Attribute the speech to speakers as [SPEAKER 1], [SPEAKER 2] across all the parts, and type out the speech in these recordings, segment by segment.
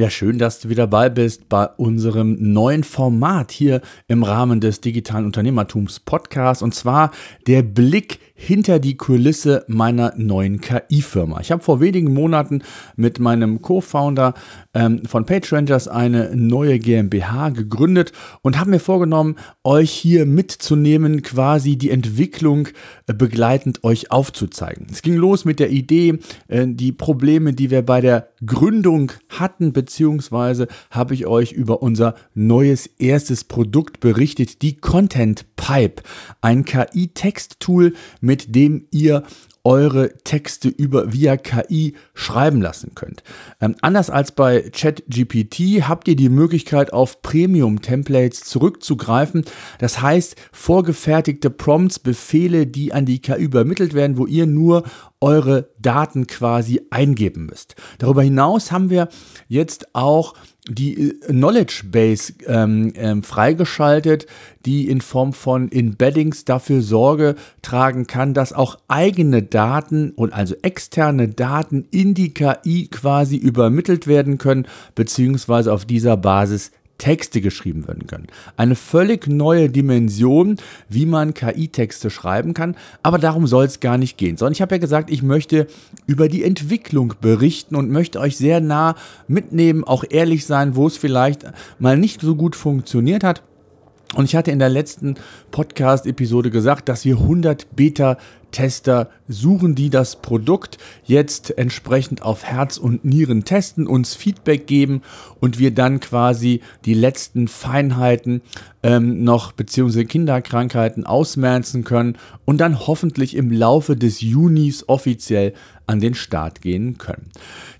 [SPEAKER 1] Ja, schön, dass du wieder dabei bist bei unserem neuen Format hier im Rahmen des digitalen Unternehmertums Podcasts und zwar der Blick hinter die Kulisse meiner neuen KI-Firma. Ich habe vor wenigen Monaten mit meinem Co-Founder ähm, von PageRangers eine neue GmbH gegründet und habe mir vorgenommen, euch hier mitzunehmen, quasi die Entwicklung äh, begleitend euch aufzuzeigen. Es ging los mit der Idee, äh, die Probleme, die wir bei der Gründung hatten, beziehungsweise habe ich euch über unser neues erstes Produkt berichtet, die Content Pipe, ein KI-Texttool, mit dem ihr eure Texte über via KI schreiben lassen könnt. Ähm, anders als bei ChatGPT habt ihr die Möglichkeit auf Premium Templates zurückzugreifen. Das heißt vorgefertigte Prompts, Befehle, die an die KI übermittelt werden, wo ihr nur eure Daten quasi eingeben müsst. Darüber hinaus haben wir jetzt auch die äh, Knowledge Base ähm, ähm, freigeschaltet, die in Form von Embeddings dafür Sorge tragen kann, dass auch eigene Daten und also externe Daten in die KI quasi übermittelt werden können, beziehungsweise auf dieser Basis Texte geschrieben werden können. Eine völlig neue Dimension, wie man KI-Texte schreiben kann. Aber darum soll es gar nicht gehen. Sondern ich habe ja gesagt, ich möchte über die Entwicklung berichten und möchte euch sehr nah mitnehmen, auch ehrlich sein, wo es vielleicht mal nicht so gut funktioniert hat. Und ich hatte in der letzten Podcast-Episode gesagt, dass wir 100 Beta Tester suchen, die das Produkt jetzt entsprechend auf Herz und Nieren testen, uns Feedback geben und wir dann quasi die letzten Feinheiten ähm, noch beziehungsweise Kinderkrankheiten ausmerzen können und dann hoffentlich im Laufe des Junis offiziell an den Start gehen können.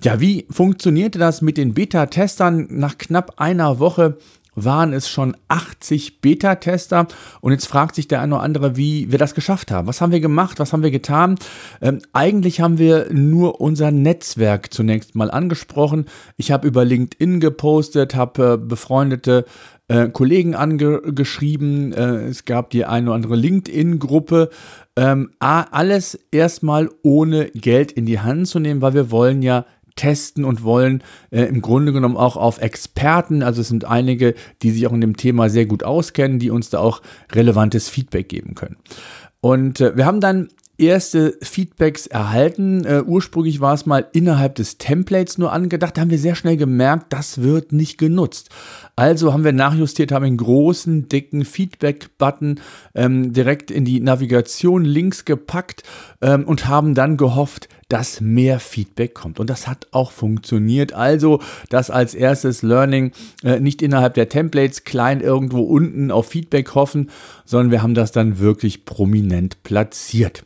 [SPEAKER 1] Ja, wie funktionierte das mit den Beta-Testern? Nach knapp einer Woche waren es schon 80 Beta-Tester. Und jetzt fragt sich der eine oder andere, wie wir das geschafft haben. Was haben wir gemacht? Was haben wir getan? Ähm, eigentlich haben wir nur unser Netzwerk zunächst mal angesprochen. Ich habe über LinkedIn gepostet, habe äh, befreundete äh, Kollegen angeschrieben. Äh, es gab die eine oder andere LinkedIn-Gruppe. Ähm, alles erstmal ohne Geld in die Hand zu nehmen, weil wir wollen ja testen und wollen äh, im Grunde genommen auch auf Experten, also es sind einige, die sich auch in dem Thema sehr gut auskennen, die uns da auch relevantes Feedback geben können. Und äh, wir haben dann erste Feedbacks erhalten. Uh, ursprünglich war es mal innerhalb des Templates nur angedacht. Da haben wir sehr schnell gemerkt, das wird nicht genutzt. Also haben wir nachjustiert, haben einen großen, dicken Feedback-Button ähm, direkt in die Navigation links gepackt ähm, und haben dann gehofft, dass mehr Feedback kommt. Und das hat auch funktioniert. Also das als erstes Learning äh, nicht innerhalb der Templates klein irgendwo unten auf Feedback hoffen, sondern wir haben das dann wirklich prominent platziert.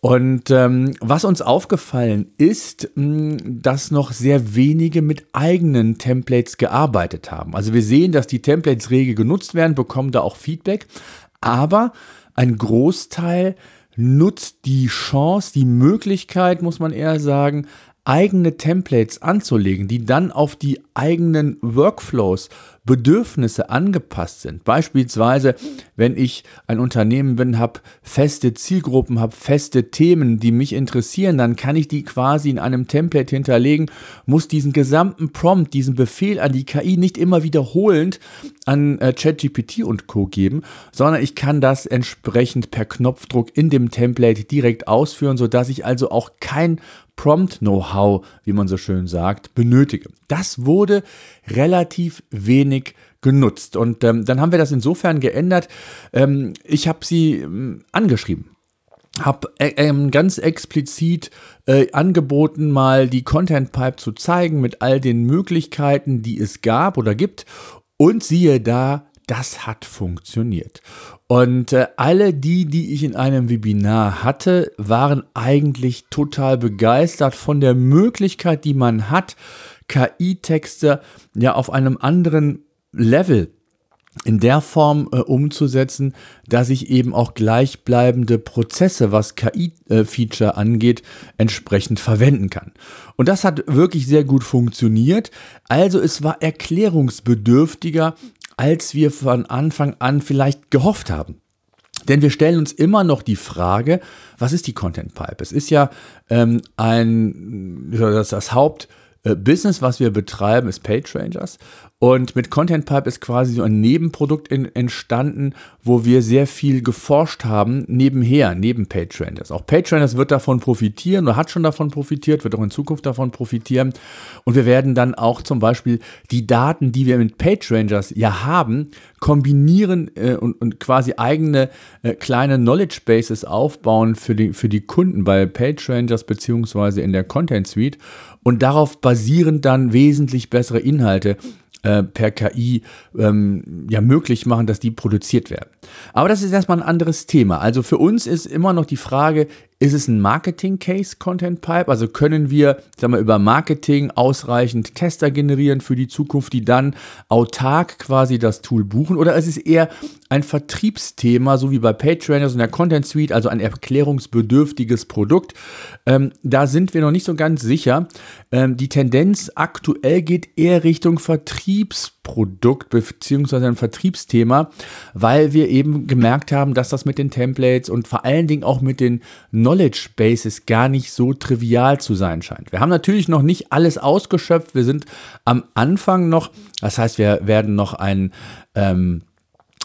[SPEAKER 1] Und ähm, was uns aufgefallen ist, mh, dass noch sehr wenige mit eigenen Templates gearbeitet haben. Also wir sehen, dass die Templates rege genutzt werden, bekommen da auch Feedback, aber ein Großteil nutzt die Chance, die Möglichkeit, muss man eher sagen, eigene Templates anzulegen, die dann auf die eigenen Workflows, Bedürfnisse angepasst sind. Beispielsweise, wenn ich ein Unternehmen bin, habe feste Zielgruppen, habe feste Themen, die mich interessieren, dann kann ich die quasi in einem Template hinterlegen, muss diesen gesamten Prompt, diesen Befehl an die KI nicht immer wiederholend an äh, ChatGPT und Co geben, sondern ich kann das entsprechend per Knopfdruck in dem Template direkt ausführen, sodass ich also auch kein Prompt-Know-how, wie man so schön sagt, benötige. Das wurde relativ wenig genutzt. Und ähm, dann haben wir das insofern geändert. Ähm, ich habe sie ähm, angeschrieben habe äh, ähm, ganz explizit äh, angeboten, mal die Content Pipe zu zeigen mit all den Möglichkeiten, die es gab oder gibt. Und siehe da, das hat funktioniert. Und äh, alle die, die ich in einem Webinar hatte, waren eigentlich total begeistert von der Möglichkeit, die man hat, KI-Texte ja auf einem anderen Level in der Form äh, umzusetzen, dass ich eben auch gleichbleibende Prozesse, was KI-Feature äh, angeht, entsprechend verwenden kann. Und das hat wirklich sehr gut funktioniert. Also es war erklärungsbedürftiger, als wir von Anfang an vielleicht gehofft haben. Denn wir stellen uns immer noch die Frage, was ist die Content Pipe? Es ist ja ähm, ein, das, das Haupt, äh, was wir betreiben, ist PageRangers. Und mit Content Pipe ist quasi so ein Nebenprodukt in, entstanden, wo wir sehr viel geforscht haben, nebenher, neben PageRangers. Auch PageRangers wird davon profitieren oder hat schon davon profitiert, wird auch in Zukunft davon profitieren. Und wir werden dann auch zum Beispiel die Daten, die wir mit PageRangers ja haben, kombinieren äh, und, und quasi eigene äh, kleine Knowledge Bases aufbauen für die, für die Kunden bei PageRangers beziehungsweise in der Content Suite und darauf basierend dann wesentlich bessere Inhalte äh, per KI ähm, ja möglich machen, dass die produziert werden. Aber das ist erstmal ein anderes Thema. Also für uns ist immer noch die Frage, ist es ein Marketing-Case Content Pipe? Also können wir, sagen wir, über Marketing ausreichend Tester generieren für die Zukunft, die dann autark quasi das Tool buchen? Oder ist es eher ein Vertriebsthema, so wie bei Patreoners und der Content Suite, also ein erklärungsbedürftiges Produkt? Ähm, da sind wir noch nicht so ganz sicher. Ähm, die Tendenz aktuell geht eher Richtung Vertriebsprodukt. Produkt beziehungsweise ein Vertriebsthema, weil wir eben gemerkt haben, dass das mit den Templates und vor allen Dingen auch mit den Knowledge Bases gar nicht so trivial zu sein scheint. Wir haben natürlich noch nicht alles ausgeschöpft. Wir sind am Anfang noch, das heißt, wir werden noch ein ähm,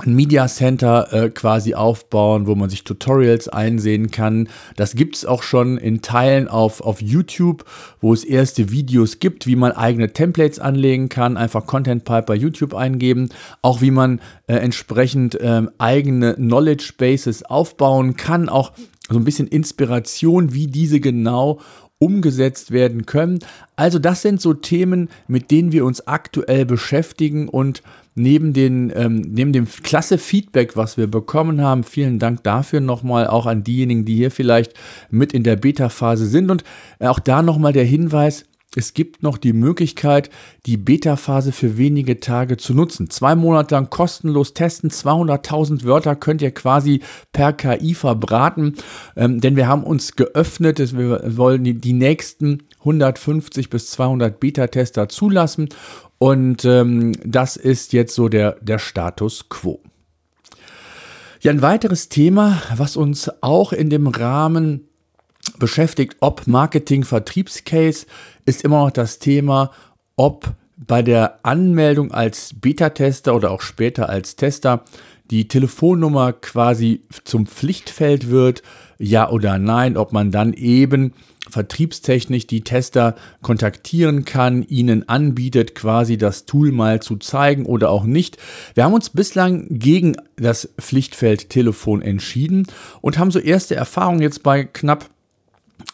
[SPEAKER 1] ein Media Center äh, quasi aufbauen, wo man sich Tutorials einsehen kann. Das gibt es auch schon in Teilen auf, auf YouTube, wo es erste Videos gibt, wie man eigene Templates anlegen kann. Einfach Content Pipe bei YouTube eingeben. Auch wie man äh, entsprechend äh, eigene Knowledge Bases aufbauen kann. Auch so ein bisschen Inspiration, wie diese genau umgesetzt werden können. Also das sind so Themen, mit denen wir uns aktuell beschäftigen und neben, den, ähm, neben dem klasse Feedback, was wir bekommen haben, vielen Dank dafür nochmal auch an diejenigen, die hier vielleicht mit in der Beta-Phase sind. Und auch da nochmal der Hinweis, es gibt noch die Möglichkeit, die Beta-Phase für wenige Tage zu nutzen. Zwei Monate lang kostenlos testen, 200.000 Wörter könnt ihr quasi per KI verbraten, ähm, denn wir haben uns geöffnet, wir wollen die, die nächsten 150 bis 200 Beta-Tester zulassen und ähm, das ist jetzt so der, der Status quo. Ja, ein weiteres Thema, was uns auch in dem Rahmen beschäftigt, ob Marketing-Vertriebscase, ist immer noch das Thema, ob bei der Anmeldung als Beta-Tester oder auch später als Tester die Telefonnummer quasi zum Pflichtfeld wird, ja oder nein, ob man dann eben vertriebstechnisch die Tester kontaktieren kann, ihnen anbietet, quasi das Tool mal zu zeigen oder auch nicht. Wir haben uns bislang gegen das Pflichtfeld Telefon entschieden und haben so erste Erfahrungen jetzt bei knapp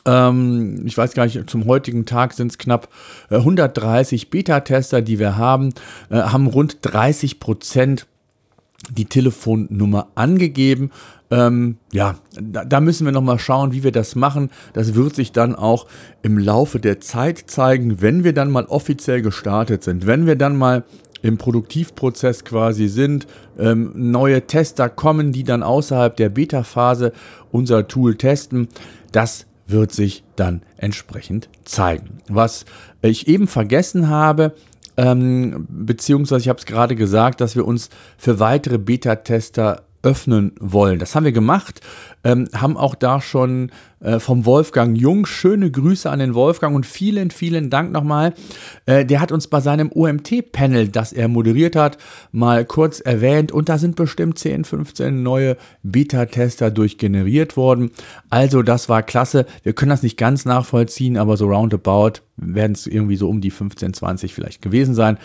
[SPEAKER 1] ähm, ich weiß gar nicht, zum heutigen Tag sind es knapp 130 äh, Beta-Tester, die wir haben, äh, haben rund 30 Prozent die Telefonnummer angegeben. Ähm, ja, da, da, müssen wir nochmal schauen, wie wir das machen. Das wird sich dann auch im Laufe der Zeit zeigen, wenn wir dann mal offiziell gestartet sind, wenn wir dann mal im Produktivprozess quasi sind, ähm, neue Tester kommen, die dann außerhalb der Beta-Phase unser Tool testen. Das wird sich dann entsprechend zeigen. Was ich eben vergessen habe, ähm, beziehungsweise ich habe es gerade gesagt, dass wir uns für weitere Beta-Tester öffnen wollen. Das haben wir gemacht, ähm, haben auch da schon äh, vom Wolfgang Jung schöne Grüße an den Wolfgang und vielen, vielen Dank nochmal. Äh, der hat uns bei seinem OMT-Panel, das er moderiert hat, mal kurz erwähnt und da sind bestimmt 10, 15 neue Beta-Tester durchgeneriert worden. Also das war klasse. Wir können das nicht ganz nachvollziehen, aber so roundabout werden es irgendwie so um die 15, 20 vielleicht gewesen sein.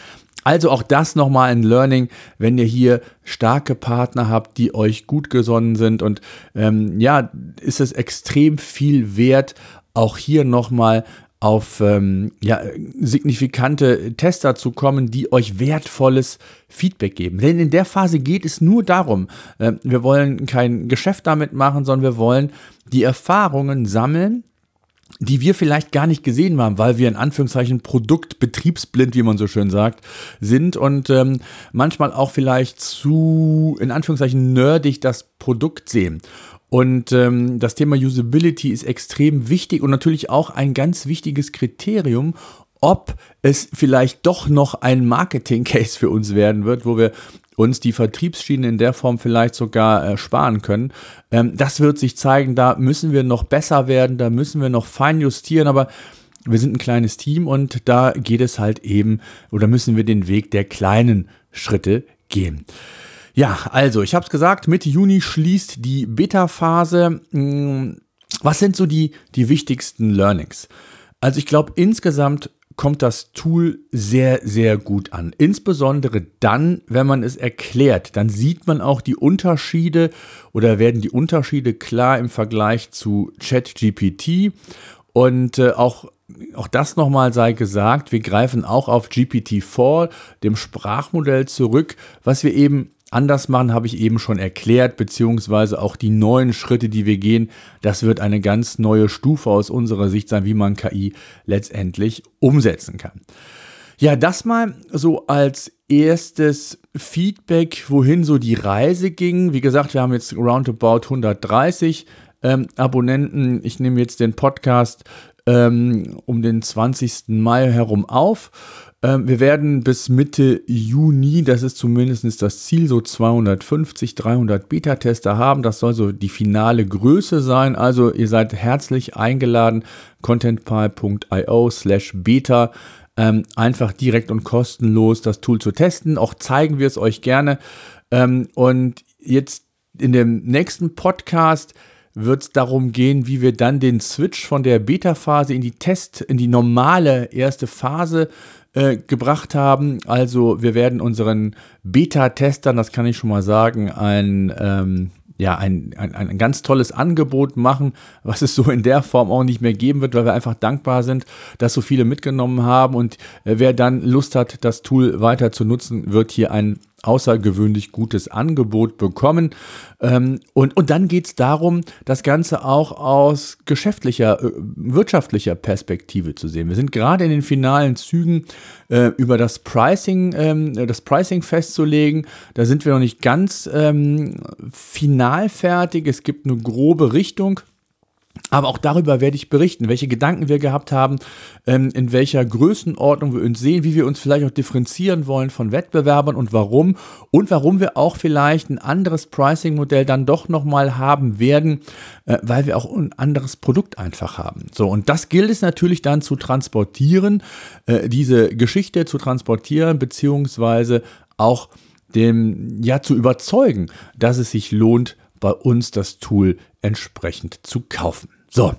[SPEAKER 1] Also auch das nochmal ein Learning, wenn ihr hier starke Partner habt, die euch gut gesonnen sind. Und ähm, ja, ist es extrem viel wert, auch hier nochmal auf ähm, ja, signifikante Tester zu kommen, die euch wertvolles Feedback geben. Denn in der Phase geht es nur darum, äh, wir wollen kein Geschäft damit machen, sondern wir wollen die Erfahrungen sammeln, die wir vielleicht gar nicht gesehen haben, weil wir in Anführungszeichen produktbetriebsblind, wie man so schön sagt, sind und ähm, manchmal auch vielleicht zu, in Anführungszeichen, nerdig das Produkt sehen. Und ähm, das Thema Usability ist extrem wichtig und natürlich auch ein ganz wichtiges Kriterium, ob es vielleicht doch noch ein Marketing-Case für uns werden wird, wo wir uns die Vertriebsschienen in der Form vielleicht sogar äh, sparen können. Ähm, das wird sich zeigen, da müssen wir noch besser werden, da müssen wir noch fein justieren, aber wir sind ein kleines Team und da geht es halt eben oder müssen wir den Weg der kleinen Schritte gehen. Ja, also ich habe es gesagt, Mitte Juni schließt die Beta-Phase. Hm, was sind so die, die wichtigsten Learnings? Also ich glaube, insgesamt kommt das Tool sehr, sehr gut an. Insbesondere dann, wenn man es erklärt, dann sieht man auch die Unterschiede oder werden die Unterschiede klar im Vergleich zu ChatGPT. Und äh, auch, auch das nochmal sei gesagt, wir greifen auch auf GPT-4, dem Sprachmodell zurück, was wir eben anders machen, habe ich eben schon erklärt, beziehungsweise auch die neuen Schritte, die wir gehen. Das wird eine ganz neue Stufe aus unserer Sicht sein, wie man KI letztendlich umsetzen kann. Ja, das mal so als erstes Feedback, wohin so die Reise ging. Wie gesagt, wir haben jetzt roundabout 130 ähm, Abonnenten. Ich nehme jetzt den Podcast ähm, um den 20. Mai herum auf. Ähm, wir werden bis Mitte Juni, das ist zumindest das Ziel, so 250, 300 Beta-Tester haben. Das soll so die finale Größe sein. Also ihr seid herzlich eingeladen, contentpie.io slash beta. Ähm, einfach direkt und kostenlos das Tool zu testen. Auch zeigen wir es euch gerne. Ähm, und jetzt in dem nächsten Podcast wird es darum gehen, wie wir dann den Switch von der Beta-Phase in die Test, in die normale erste Phase äh, gebracht haben. Also wir werden unseren Beta-Testern, das kann ich schon mal sagen, ein, ähm, ja, ein, ein, ein ganz tolles Angebot machen, was es so in der Form auch nicht mehr geben wird, weil wir einfach dankbar sind, dass so viele mitgenommen haben. Und äh, wer dann Lust hat, das Tool weiter zu nutzen, wird hier ein außergewöhnlich gutes Angebot bekommen. Ähm, und, und dann geht es darum, das Ganze auch aus geschäftlicher, äh, wirtschaftlicher Perspektive zu sehen. Wir sind gerade in den finalen Zügen äh, über das Pricing, ähm, das Pricing festzulegen. Da sind wir noch nicht ganz ähm, final fertig. Es gibt eine grobe Richtung. Aber auch darüber werde ich berichten, welche Gedanken wir gehabt haben, ähm, in welcher Größenordnung wir uns sehen, wie wir uns vielleicht auch differenzieren wollen von Wettbewerbern und warum und warum wir auch vielleicht ein anderes Pricing-Modell dann doch nochmal haben werden, äh, weil wir auch ein anderes Produkt einfach haben. So, und das gilt es natürlich dann zu transportieren, äh, diese Geschichte zu transportieren, beziehungsweise auch dem, ja, zu überzeugen, dass es sich lohnt, bei uns das Tool entsprechend zu kaufen. So.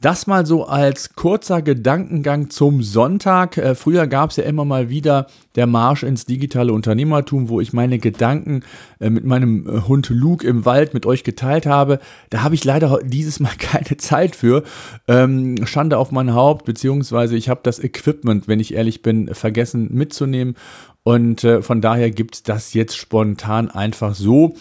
[SPEAKER 1] Das mal so als kurzer Gedankengang zum Sonntag. Äh, früher gab es ja immer mal wieder der Marsch ins digitale Unternehmertum, wo ich meine Gedanken äh, mit meinem äh, Hund Luke im Wald mit euch geteilt habe. Da habe ich leider dieses Mal keine Zeit für. Ähm, Schande auf mein Haupt, beziehungsweise ich habe das Equipment, wenn ich ehrlich bin, vergessen mitzunehmen. Und von daher gibt es das jetzt spontan einfach so.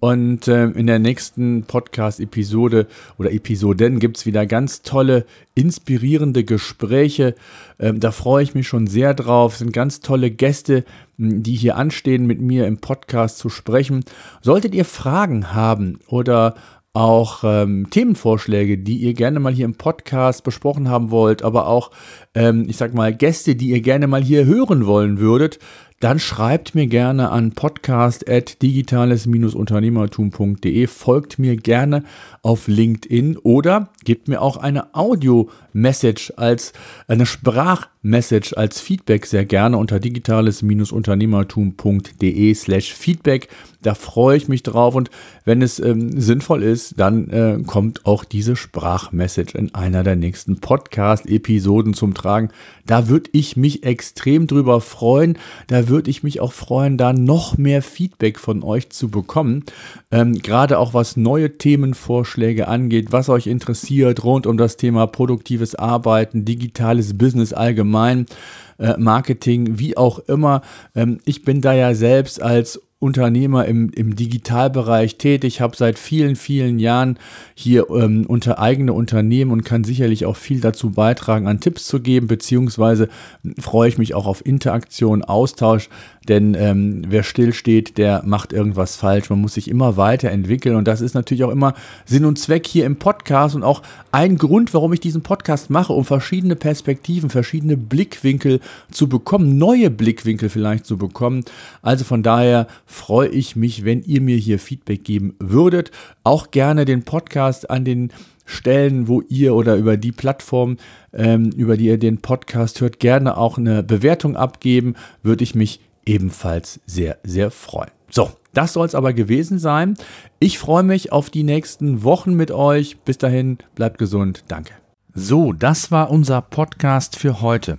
[SPEAKER 1] Und äh, in der nächsten Podcast-Episode oder Episoden gibt es wieder ganz tolle, inspirierende Gespräche. Ähm, da freue ich mich schon sehr drauf. Es sind ganz tolle Gäste, die hier anstehen, mit mir im Podcast zu sprechen. Solltet ihr Fragen haben oder auch ähm, Themenvorschläge, die ihr gerne mal hier im Podcast besprochen haben wollt, aber auch, ähm, ich sag mal, Gäste, die ihr gerne mal hier hören wollen würdet, dann schreibt mir gerne an podcast.digitales-unternehmertum.de, folgt mir gerne auf LinkedIn oder gebt mir auch eine Audio-Message als eine Sprachmessage als Feedback sehr gerne unter digitales-unternehmertum.de slash Feedback. Da freue ich mich drauf und wenn es ähm, sinnvoll ist, dann äh, kommt auch diese Sprachmessage in einer der nächsten Podcast-Episoden zum Tragen. Da würde ich mich extrem drüber freuen. Da würde ich mich auch freuen, da noch mehr Feedback von euch zu bekommen. Ähm, Gerade auch was neue Themenvorschläge angeht, was euch interessiert rund um das Thema produktives Arbeiten, digitales Business allgemein. Äh, Marketing, wie auch immer. Ähm, ich bin da ja selbst als Unternehmer im, im Digitalbereich tätig, habe seit vielen, vielen Jahren hier ähm, unter eigene Unternehmen und kann sicherlich auch viel dazu beitragen, an Tipps zu geben, beziehungsweise freue ich mich auch auf Interaktion, Austausch, denn ähm, wer stillsteht, der macht irgendwas falsch. Man muss sich immer weiterentwickeln und das ist natürlich auch immer Sinn und Zweck hier im Podcast und auch ein Grund, warum ich diesen Podcast mache, um verschiedene Perspektiven, verschiedene Blickwinkel zu bekommen, neue Blickwinkel vielleicht zu bekommen. Also von daher freue ich mich, wenn ihr mir hier Feedback geben würdet. Auch gerne den Podcast an den Stellen, wo ihr oder über die Plattform, ähm, über die ihr den Podcast hört, gerne auch eine Bewertung abgeben, würde ich mich ebenfalls sehr, sehr freuen. So, das soll es aber gewesen sein. Ich freue mich auf die nächsten Wochen mit euch. Bis dahin, bleibt gesund. Danke. So, das war unser Podcast für heute.